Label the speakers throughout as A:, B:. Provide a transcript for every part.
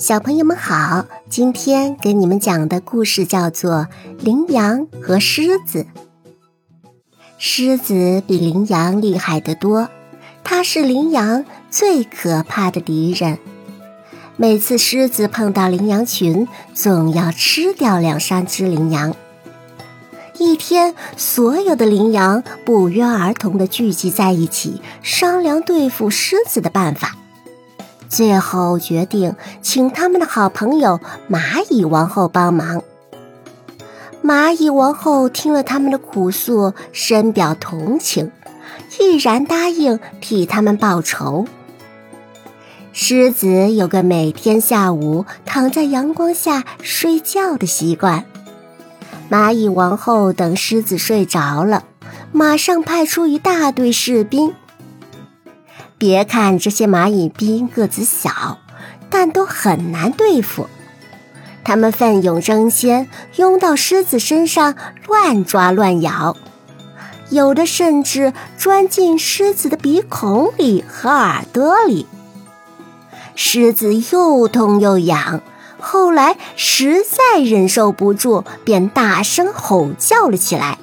A: 小朋友们好，今天给你们讲的故事叫做《羚羊和狮子》。狮子比羚羊厉害得多，它是羚羊最可怕的敌人。每次狮子碰到羚羊群，总要吃掉两三只羚羊。一天，所有的羚羊不约而同地聚集在一起，商量对付狮子的办法。最后决定请他们的好朋友蚂蚁王后帮忙。蚂蚁王后听了他们的苦诉，深表同情，毅然答应替他们报仇。狮子有个每天下午躺在阳光下睡觉的习惯。蚂蚁王后等狮子睡着了，马上派出一大队士兵。别看这些蚂蚁兵个子小，但都很难对付。他们奋勇争先，拥到狮子身上乱抓乱咬，有的甚至钻进狮子的鼻孔里和耳朵里。狮子又痛又痒，后来实在忍受不住，便大声吼叫了起来。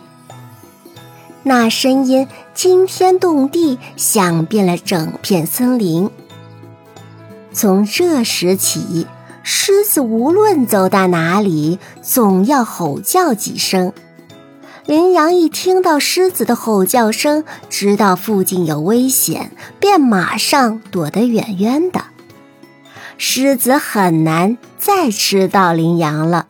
A: 那声音惊天动地，响遍了整片森林。从这时起，狮子无论走到哪里，总要吼叫几声。羚羊一听到狮子的吼叫声，知道附近有危险，便马上躲得远远的。狮子很难再吃到羚羊了。